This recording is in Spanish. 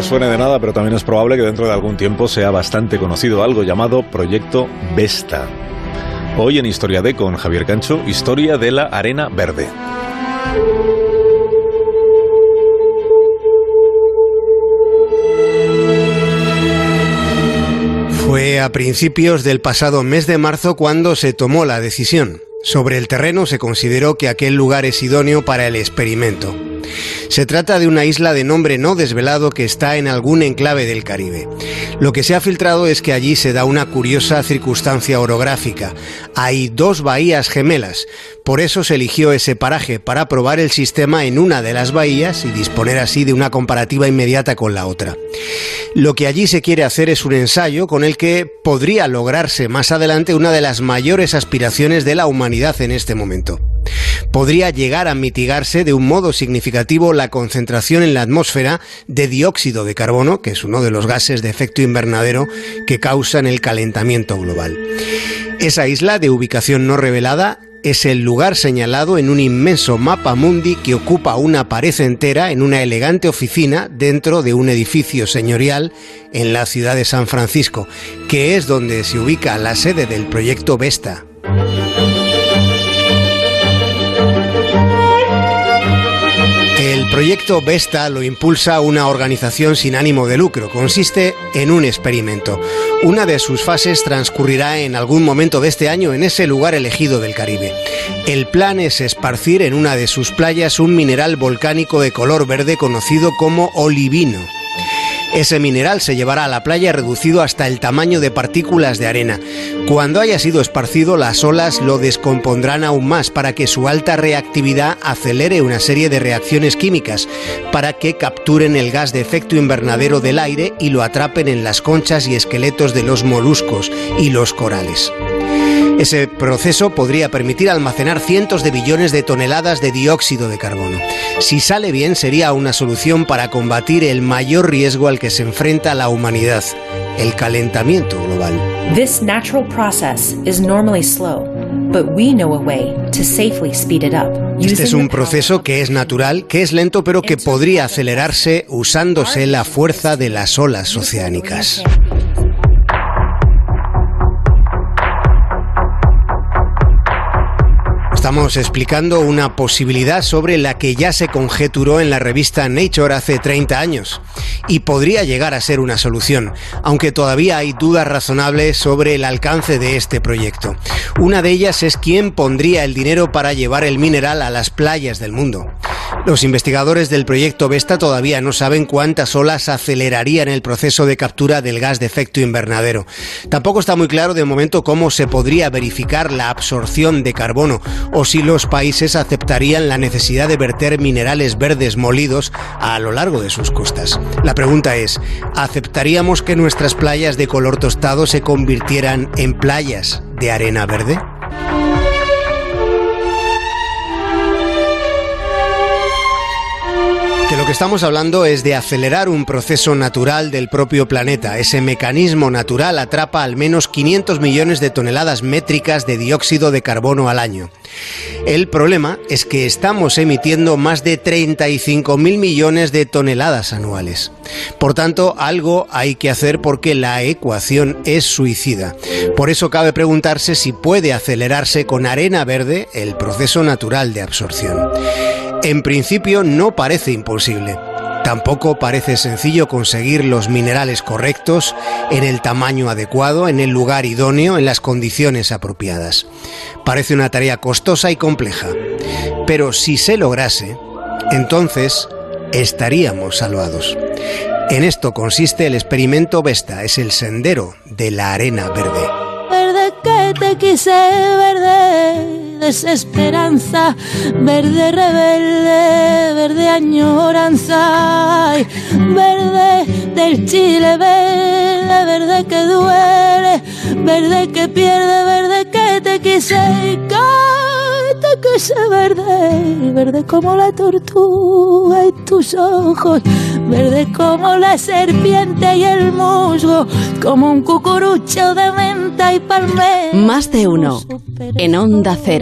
le suene de nada, pero también es probable que dentro de algún tiempo sea bastante conocido algo llamado Proyecto Vesta. Hoy en Historia D con Javier Cancho, historia de la arena verde. Fue a principios del pasado mes de marzo cuando se tomó la decisión. Sobre el terreno se consideró que aquel lugar es idóneo para el experimento. Se trata de una isla de nombre no desvelado que está en algún enclave del Caribe. Lo que se ha filtrado es que allí se da una curiosa circunstancia orográfica. Hay dos bahías gemelas. Por eso se eligió ese paraje, para probar el sistema en una de las bahías y disponer así de una comparativa inmediata con la otra. Lo que allí se quiere hacer es un ensayo con el que podría lograrse más adelante una de las mayores aspiraciones de la humanidad en este momento podría llegar a mitigarse de un modo significativo la concentración en la atmósfera de dióxido de carbono, que es uno de los gases de efecto invernadero que causan el calentamiento global. Esa isla de ubicación no revelada es el lugar señalado en un inmenso mapa mundi que ocupa una pared entera en una elegante oficina dentro de un edificio señorial en la ciudad de San Francisco, que es donde se ubica la sede del proyecto Vesta. Proyecto Vesta lo impulsa una organización sin ánimo de lucro. Consiste en un experimento. Una de sus fases transcurrirá en algún momento de este año en ese lugar elegido del Caribe. El plan es esparcir en una de sus playas un mineral volcánico de color verde conocido como olivino. Ese mineral se llevará a la playa reducido hasta el tamaño de partículas de arena. Cuando haya sido esparcido, las olas lo descompondrán aún más para que su alta reactividad acelere una serie de reacciones químicas, para que capturen el gas de efecto invernadero del aire y lo atrapen en las conchas y esqueletos de los moluscos y los corales. Proceso podría permitir almacenar cientos de billones de toneladas de dióxido de carbono. Si sale bien, sería una solución para combatir el mayor riesgo al que se enfrenta la humanidad, el calentamiento global. This natural process is normally slow. Este es un proceso que es natural, que es lento, pero que podría acelerarse usándose la fuerza de las olas oceánicas. Estamos explicando una posibilidad sobre la que ya se conjeturó en la revista Nature hace 30 años y podría llegar a ser una solución, aunque todavía hay dudas razonables sobre el alcance de este proyecto. Una de ellas es quién pondría el dinero para llevar el mineral a las playas del mundo. Los investigadores del proyecto Vesta todavía no saben cuántas olas acelerarían el proceso de captura del gas de efecto invernadero. Tampoco está muy claro de momento cómo se podría verificar la absorción de carbono o si los países aceptarían la necesidad de verter minerales verdes molidos a lo largo de sus costas. La pregunta es, ¿aceptaríamos que nuestras playas de color tostado se convirtieran en playas de arena verde? De lo que estamos hablando es de acelerar un proceso natural del propio planeta. Ese mecanismo natural atrapa al menos 500 millones de toneladas métricas de dióxido de carbono al año. El problema es que estamos emitiendo más de 35 mil millones de toneladas anuales. Por tanto, algo hay que hacer porque la ecuación es suicida. Por eso cabe preguntarse si puede acelerarse con arena verde el proceso natural de absorción. En principio no parece imposible. Tampoco parece sencillo conseguir los minerales correctos, en el tamaño adecuado, en el lugar idóneo, en las condiciones apropiadas. Parece una tarea costosa y compleja. Pero si se lograse, entonces estaríamos salvados. En esto consiste el experimento Vesta, es el sendero de la arena verde. Verde que te quise, verde desesperanza, verde rebelde, verde añoranza, verde del Chile, verde, verde que duele, verde que pierde, verde que te quise y que te verde, verde como la tortuga y tus ojos, verde como la serpiente y el musgo, como un cucurucho de menta y palmera. Más de uno, en onda cero.